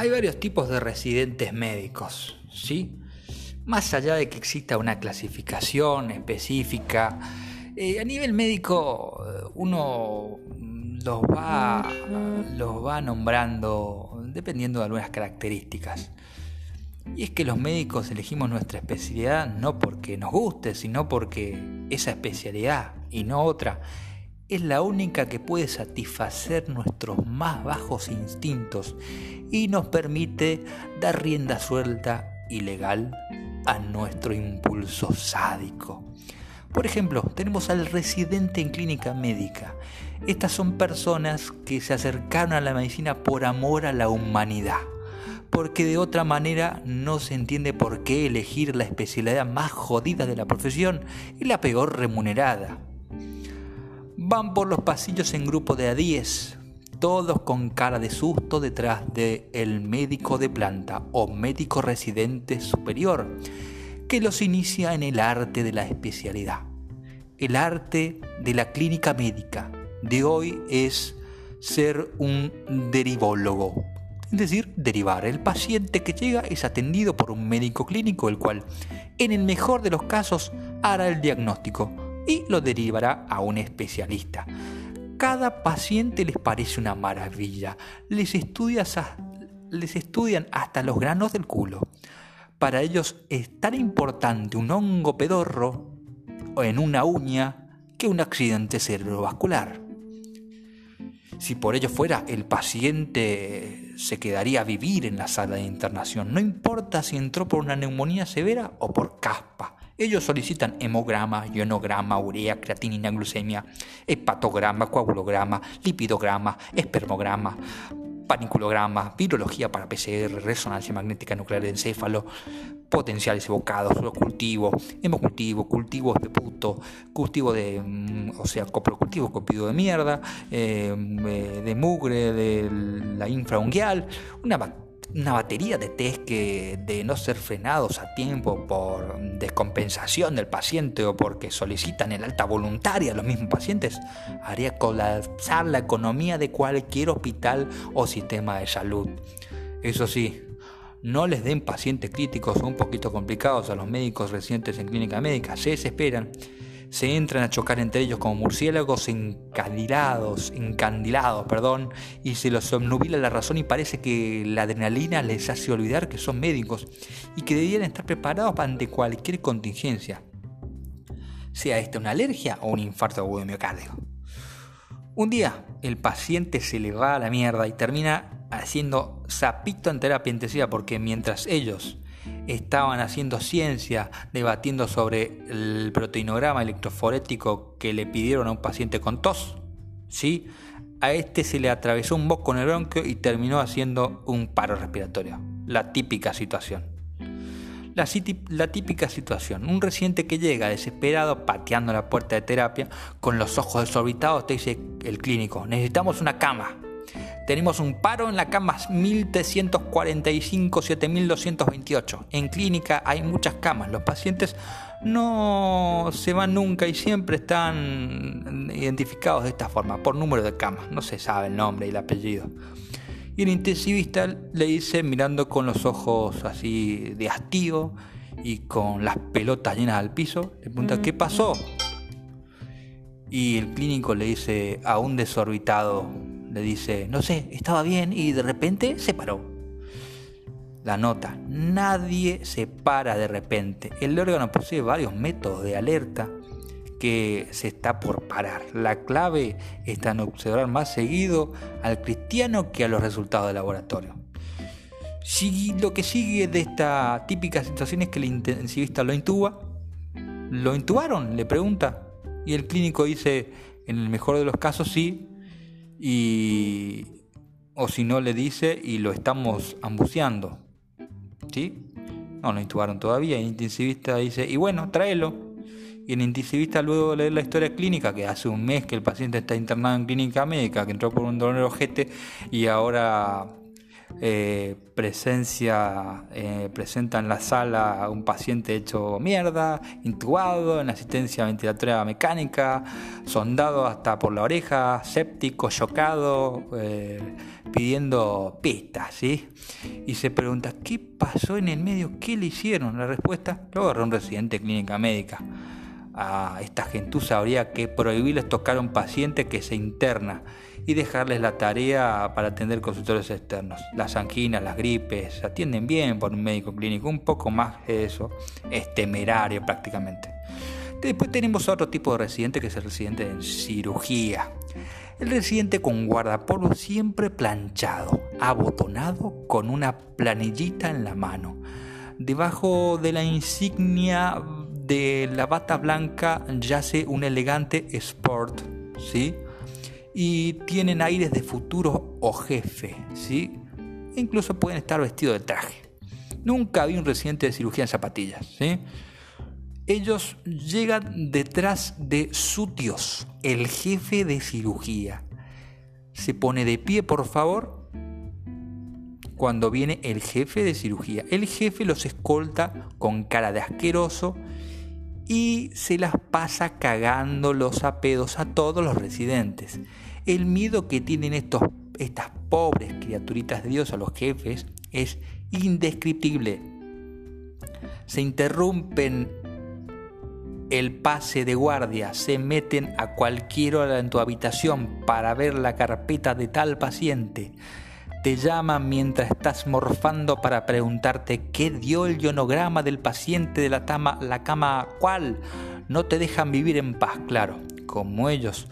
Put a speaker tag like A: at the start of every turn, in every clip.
A: Hay varios tipos de residentes médicos, ¿sí? Más allá de que exista una clasificación específica, eh, a nivel médico uno los va, los va nombrando dependiendo de algunas características. Y es que los médicos elegimos nuestra especialidad no porque nos guste, sino porque esa especialidad y no otra es la única que puede satisfacer nuestros más bajos instintos y nos permite dar rienda suelta y legal a nuestro impulso sádico. Por ejemplo, tenemos al residente en clínica médica. Estas son personas que se acercaron a la medicina por amor a la humanidad porque de otra manera no se entiende por qué elegir la especialidad más jodida de la profesión y la peor remunerada. Van por los pasillos en grupo de a 10, todos con cara de susto detrás de el médico de planta o médico residente superior, que los inicia en el arte de la especialidad. El arte de la clínica médica de hoy es ser un derivólogo, es decir, derivar. El paciente que llega es atendido por un médico clínico, el cual, en el mejor de los casos, hará el diagnóstico y lo derivará a un especialista. Cada paciente les parece una maravilla, les, estudian hasta los granos del culo. Para ellos es tan importante un hongo pedorro en una uña que un accidente cerebrovascular. Si por ello fuera, el paciente se quedaría a vivir en la sala de internación, no importa si entró por una neumonía severa o por caspa. Ellos solicitan hemograma, ionograma, urea, creatinina, glucemia, hepatograma, coagulograma, lipidograma, espermograma, paniculograma, virología para PCR, resonancia magnética nuclear de encéfalo, potenciales evocados, cultivo, hemocultivo, cultivos de puto, cultivo de, mm, o sea, coprocultivo, cultivo de mierda, eh, eh, de mugre, de la infraunguial, una una batería de test que de no ser frenados a tiempo por descompensación del paciente o porque solicitan el alta voluntaria los mismos pacientes, haría colapsar la economía de cualquier hospital o sistema de salud. Eso sí, no les den pacientes críticos o un poquito complicados a los médicos residentes en clínica médica, se desesperan se entran a chocar entre ellos como murciélagos encandilados, encandilados, perdón, y se los obnubila la razón y parece que la adrenalina les hace olvidar que son médicos y que debían estar preparados ante cualquier contingencia, sea esta una alergia o un infarto agudo de miocardio. Un día el paciente se le va a la mierda y termina haciendo sapito en terapia intensiva porque mientras ellos estaban haciendo ciencia, debatiendo sobre el proteinograma electroforético que le pidieron a un paciente con tos. ¿sí? A este se le atravesó un moco en el bronquio y terminó haciendo un paro respiratorio. La típica situación. La, la, típica situación. Un residente que llega desesperado pateando la puerta de terapia con los ojos desorbitados te dice el clínico, necesitamos una cama. Tenemos un paro en la cama 1345-7228. En clínica hay muchas camas. Los pacientes no se van nunca y siempre están identificados de esta forma, por número de camas. No se sabe el nombre y el apellido. Y el intensivista le dice, mirando con los ojos así de hastío y con las pelotas llenas al piso, le pregunta, ¿qué pasó? Y el clínico le dice a un desorbitado, le dice, no sé, estaba bien y de repente se paró. La nota, nadie se para de repente. El órgano posee varios métodos de alerta que se está por parar. La clave está en observar más seguido al cristiano que a los resultados del laboratorio. Lo que sigue de esta típica situación es que el intensivista lo intuba, ¿lo intubaron? Le pregunta. Y el clínico dice, en el mejor de los casos sí, y o si no le dice y lo estamos ambuceando. ¿Sí? No lo intubaron todavía. El intensivista dice, y bueno, tráelo. Y el intensivista luego lee la historia clínica, que hace un mes que el paciente está internado en clínica médica, que entró por un dolor ojete y ahora eh, presencia, eh, presenta en la sala a un paciente hecho mierda, intubado, en asistencia ventilatoria mecánica, sondado hasta por la oreja, séptico, chocado, eh, pidiendo pistas, ¿sí? Y se pregunta, ¿qué pasó en el medio? ¿Qué le hicieron? La respuesta, lo agarró un residente de clínica médica. A esta gentuza habría que prohibirles tocar a un paciente que se interna y dejarles la tarea para atender consultores externos. Las anginas, las gripes, atienden bien por un médico clínico, un poco más eso, es temerario prácticamente. Después tenemos otro tipo de residente que es el residente en cirugía. El residente con guardapolvo siempre planchado, abotonado con una planillita en la mano. Debajo de la insignia de la bata blanca yace un elegante sport, ¿sí? Y tienen aires de futuro o jefe, ¿sí? incluso pueden estar vestidos de traje. Nunca vi un residente de cirugía en zapatillas, ¿sí? Ellos llegan detrás de su Dios, el jefe de cirugía. Se pone de pie, por favor, cuando viene el jefe de cirugía. El jefe los escolta con cara de asqueroso y se las pasa cagando los apedos a todos los residentes. El miedo que tienen estos, estas pobres criaturitas de Dios a los jefes es indescriptible. Se interrumpen el pase de guardia, se meten a cualquier hora en tu habitación para ver la carpeta de tal paciente te llaman mientras estás morfando para preguntarte qué dio el ionograma del paciente de la, tama, la cama cuál. No te dejan vivir en paz, claro. Como ellos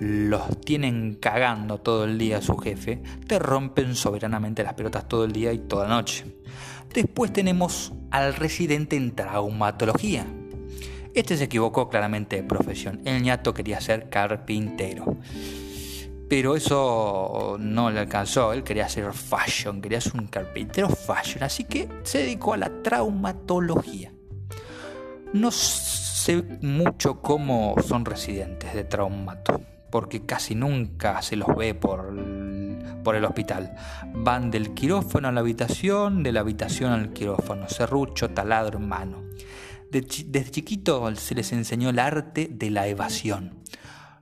A: los tienen cagando todo el día su jefe, te rompen soberanamente las pelotas todo el día y toda la noche. Después tenemos al residente en traumatología. Este se equivocó claramente de profesión. El ñato quería ser carpintero. Pero eso no le alcanzó, él quería ser fashion, quería ser un carpintero fashion, así que se dedicó a la traumatología. No sé mucho cómo son residentes de traumato, porque casi nunca se los ve por, por el hospital. Van del quirófano a la habitación, de la habitación al quirófano, serrucho, taladro en mano. Desde chiquito se les enseñó el arte de la evasión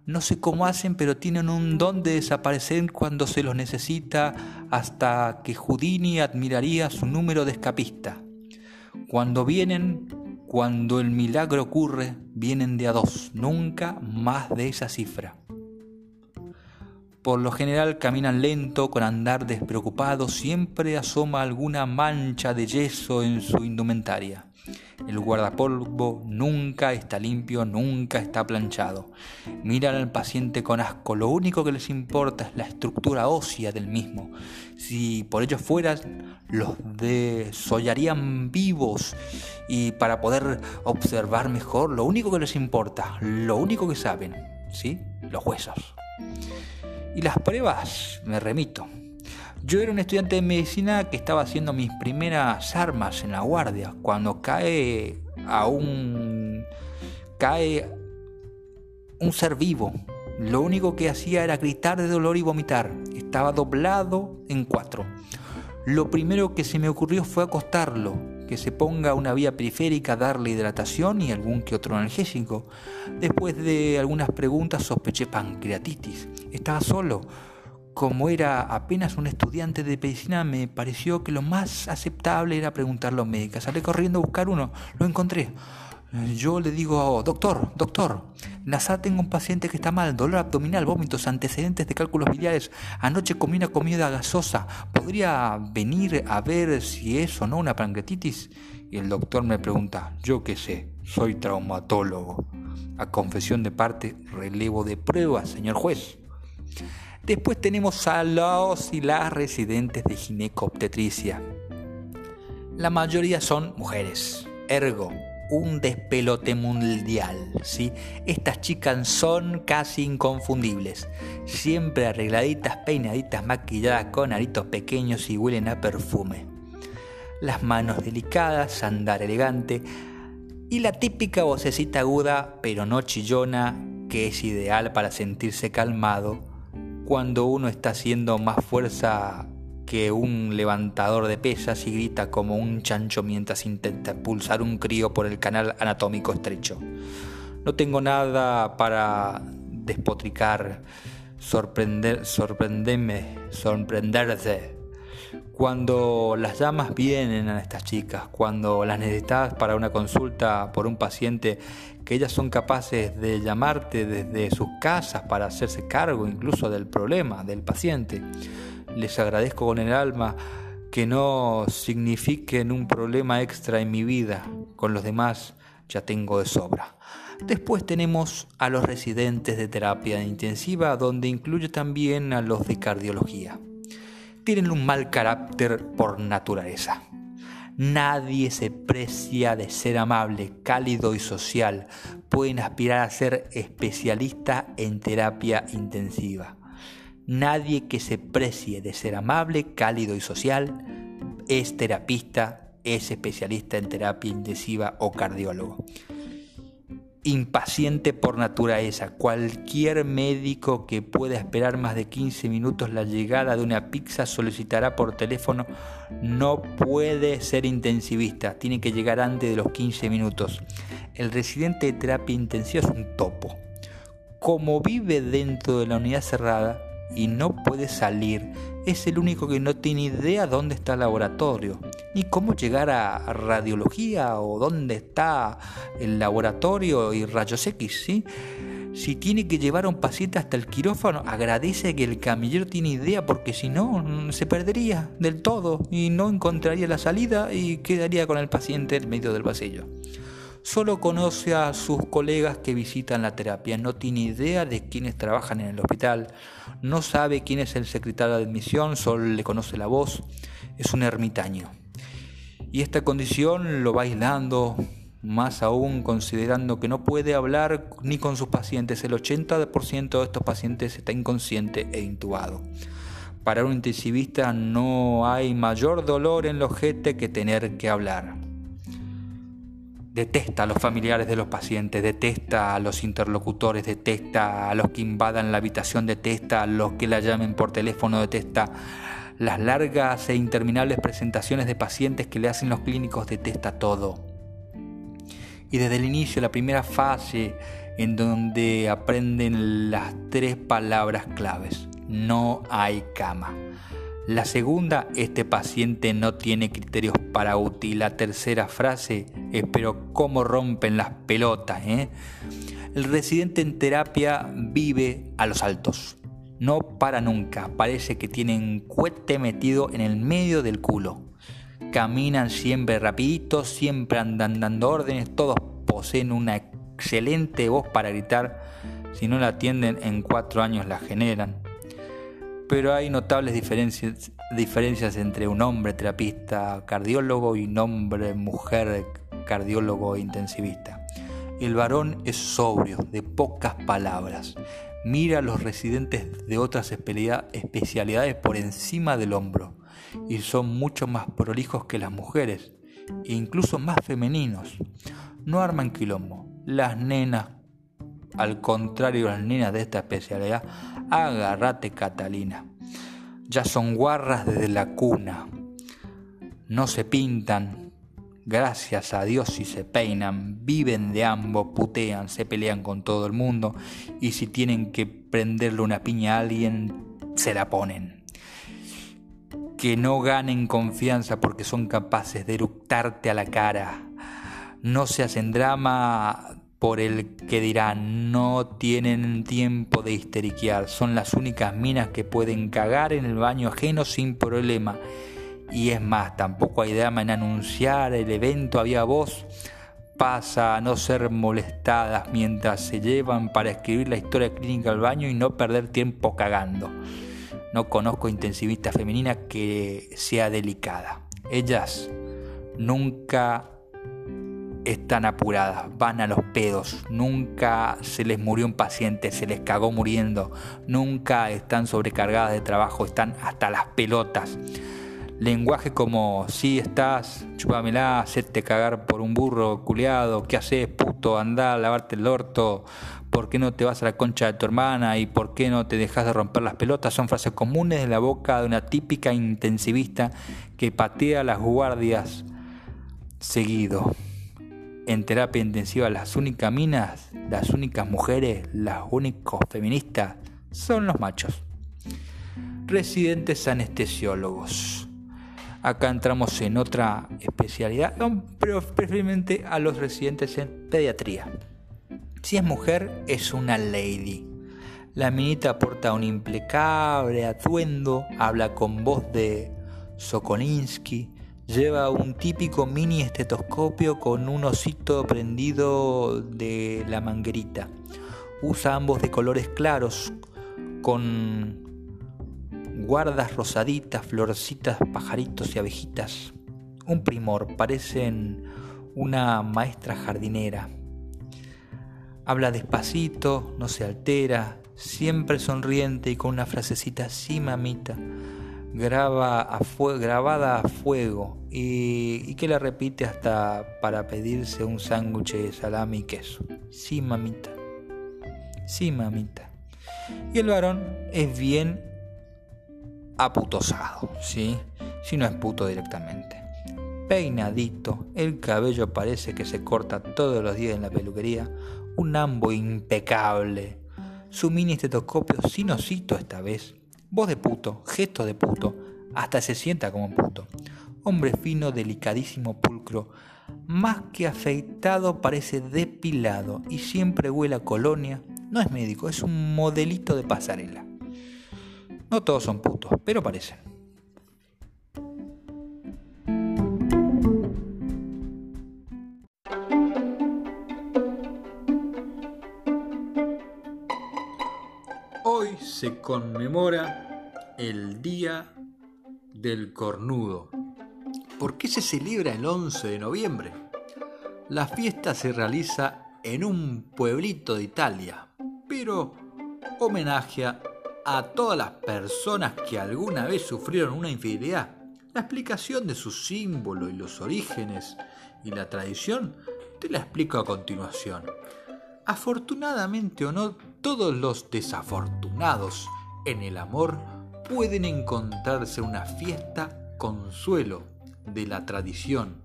A: no sé cómo hacen, pero tienen un don de desaparecer cuando se los necesita, hasta que Houdini admiraría su número de escapista. Cuando vienen, cuando el milagro ocurre, vienen de a dos, nunca más de esa cifra. Por lo general caminan lento, con andar despreocupado, siempre asoma alguna mancha de yeso en su indumentaria. El guardapolvo nunca está limpio, nunca está planchado. Miran al paciente con asco, lo único que les importa es la estructura ósea del mismo. Si por ellos fueran, los desollarían vivos y para poder observar mejor, lo único que les importa, lo único que saben, ¿sí? Los huesos. Y las pruebas, me remito, yo era un estudiante de medicina que estaba haciendo mis primeras armas en la guardia cuando cae a un cae un ser vivo. Lo único que hacía era gritar de dolor y vomitar. Estaba doblado en cuatro. Lo primero que se me ocurrió fue acostarlo, que se ponga una vía periférica, darle hidratación y algún que otro analgésico. Después de algunas preguntas sospeché pancreatitis. Estaba solo como era apenas un estudiante de medicina, me pareció que lo más aceptable era preguntarle a los médicos. Salí corriendo a buscar uno, lo encontré. Yo le digo, doctor, doctor, NASA tengo un paciente que está mal, dolor abdominal, vómitos, antecedentes de cálculos biliares, anoche comí una comida gasosa, ¿podría venir a ver si es o no una pancreatitis? Y el doctor me pregunta, yo qué sé, soy traumatólogo. A confesión de parte, relevo de pruebas, señor juez. Después tenemos a los y las residentes de ginecobstetricia. La mayoría son mujeres. Ergo, un despelote mundial, ¿sí? Estas chicas son casi inconfundibles. Siempre arregladitas, peinaditas, maquilladas con aritos pequeños y huelen a perfume. Las manos delicadas, andar elegante y la típica vocecita aguda pero no chillona que es ideal para sentirse calmado cuando uno está haciendo más fuerza que un levantador de pesas y grita como un chancho mientras intenta expulsar un crío por el canal anatómico estrecho. No tengo nada para despotricar, sorprender, sorprenderme, sorprenderse. Cuando las llamas vienen a estas chicas, cuando las necesitas para una consulta por un paciente, que ellas son capaces de llamarte desde sus casas para hacerse cargo incluso del problema del paciente. Les agradezco con el alma que no signifiquen un problema extra en mi vida. Con los demás ya tengo de sobra. Después tenemos a los residentes de terapia intensiva, donde incluye también a los de cardiología. Tienen un mal carácter por naturaleza. Nadie se precia de ser amable, cálido y social. Pueden aspirar a ser especialista en terapia intensiva. Nadie que se precie de ser amable, cálido y social es terapista, es especialista en terapia intensiva o cardiólogo impaciente por naturaleza. Cualquier médico que pueda esperar más de 15 minutos la llegada de una pizza solicitará por teléfono. No puede ser intensivista, tiene que llegar antes de los 15 minutos. El residente de terapia intensiva es un topo. Como vive dentro de la unidad cerrada, y no puede salir. Es el único que no tiene idea dónde está el laboratorio, ni cómo llegar a radiología o dónde está el laboratorio y rayos X, ¿sí? Si tiene que llevar a un paciente hasta el quirófano, agradece que el camillero tiene idea porque si no mm, se perdería del todo y no encontraría la salida y quedaría con el paciente en medio del pasillo. Solo conoce a sus colegas que visitan la terapia, no tiene idea de quiénes trabajan en el hospital, no sabe quién es el secretario de admisión, solo le conoce la voz, es un ermitaño. Y esta condición lo va aislando, más aún considerando que no puede hablar ni con sus pacientes. El 80% de estos pacientes está inconsciente e intubado. Para un intensivista no hay mayor dolor en los ojete que tener que hablar. Detesta a los familiares de los pacientes, detesta a los interlocutores, detesta a los que invadan la habitación, detesta a los que la llamen por teléfono, detesta las largas e interminables presentaciones de pacientes que le hacen los clínicos, detesta todo. Y desde el inicio, la primera fase en donde aprenden las tres palabras claves, no hay cama. La segunda, este paciente no tiene criterios para útil. La tercera frase, pero cómo rompen las pelotas. ¿eh? El residente en terapia vive a los altos. No para nunca. Parece que tienen cohete metido en el medio del culo. Caminan siempre rapidito, siempre andan dando órdenes. Todos poseen una excelente voz para gritar. Si no la atienden, en cuatro años la generan pero hay notables diferencias, diferencias entre un hombre terapista cardiólogo y un hombre mujer cardiólogo intensivista. El varón es sobrio, de pocas palabras. Mira a los residentes de otras especialidades por encima del hombro y son mucho más prolijos que las mujeres e incluso más femeninos. No arman quilombo. Las nenas, al contrario las nenas de esta especialidad, Agárrate Catalina. Ya son guarras desde la cuna. No se pintan, gracias a Dios si se peinan, viven de ambos, putean, se pelean con todo el mundo y si tienen que prenderle una piña a alguien, se la ponen. Que no ganen confianza porque son capaces de eructarte a la cara. No se hacen drama por el que dirán no tienen tiempo de histeriquear, son las únicas minas que pueden cagar en el baño ajeno sin problema. Y es más, tampoco hay drama en anunciar el evento había voz, pasa a no ser molestadas mientras se llevan para escribir la historia clínica al baño y no perder tiempo cagando. No conozco intensivista femenina que sea delicada. Ellas nunca están apuradas, van a los pedos, nunca se les murió un paciente, se les cagó muriendo, nunca están sobrecargadas de trabajo, están hasta las pelotas. Lenguaje como si estás, chupamela, hacerte cagar por un burro culiado, ¿qué haces, puto? Andá lavarte el orto, ¿por qué no te vas a la concha de tu hermana? ¿Y por qué no te dejas de romper las pelotas? Son frases comunes de la boca de una típica intensivista que patea las guardias seguido. En terapia intensiva las únicas minas, las únicas mujeres, las únicos feministas son los machos. Residentes anestesiólogos Acá entramos en otra especialidad, pero preferiblemente a los residentes en pediatría. Si es mujer, es una lady. La minita porta un impecable atuendo, habla con voz de Sokolinsky, lleva un típico mini estetoscopio con un osito prendido de la manguerita. Usa ambos de colores claros, con guardas rosaditas, florcitas, pajaritos y abejitas. Un primor, parecen una maestra jardinera. Habla despacito, no se altera, siempre sonriente y con una frasecita sí mamita, graba a grabada a fuego y, y, que la repite hasta para pedirse un sándwich de salami y queso. Sí mamita, sí mamita. Y el varón es bien aputosado, ¿sí? Si no es puto directamente. Peinadito, el cabello parece que se corta todos los días en la peluquería, un ambo impecable, su mini estetoscopio sin osito esta vez, voz de puto, gesto de puto, hasta se sienta como un puto. Hombre fino, delicadísimo, pulcro, más que afeitado parece depilado y siempre huele a colonia. No es médico, es un modelito de pasarela. No todos son putos, pero parecen. Hoy se conmemora el Día del Cornudo. ¿Por qué se celebra el 11 de noviembre? La fiesta se realiza en un pueblito de Italia, pero homenajea a todas las personas que alguna vez sufrieron una infidelidad. La explicación de su símbolo y los orígenes y la tradición te la explico a continuación. Afortunadamente o no, todos los desafortunados en el amor pueden encontrarse una fiesta consuelo de la tradición.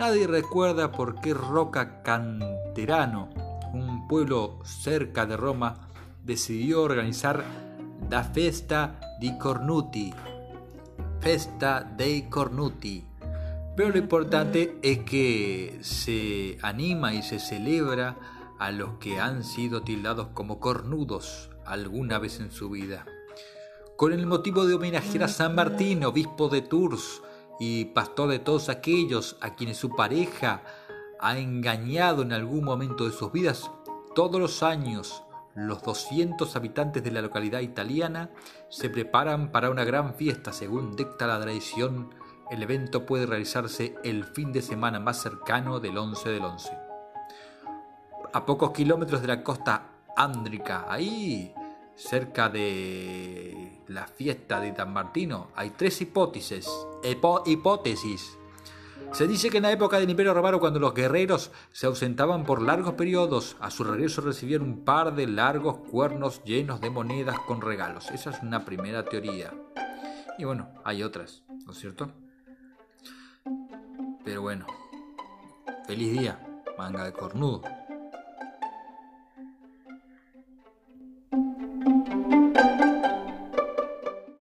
A: Nadie recuerda por qué Roca Canterano, un pueblo cerca de Roma, decidió organizar la festa di cornuti. Festa dei cornuti. Pero lo importante es que se anima y se celebra a los que han sido tildados como cornudos alguna vez en su vida. Con el motivo de homenajear a San Martín, obispo de Tours y pastor de todos aquellos a quienes su pareja ha engañado en algún momento de sus vidas, todos los años los 200 habitantes de la localidad italiana se preparan para una gran fiesta. Según dicta la tradición, el evento puede realizarse el fin de semana más cercano del 11 del 11. A pocos kilómetros de la costa ándrica, ahí cerca de la fiesta de San Martino, hay tres hipótesis, hipótesis se dice que en la época del Imperio Romano, cuando los guerreros se ausentaban por largos periodos, a su regreso recibían un par de largos cuernos llenos de monedas con regalos. Esa es una primera teoría. Y bueno, hay otras, ¿no es cierto? Pero bueno, feliz día, manga de cornudo.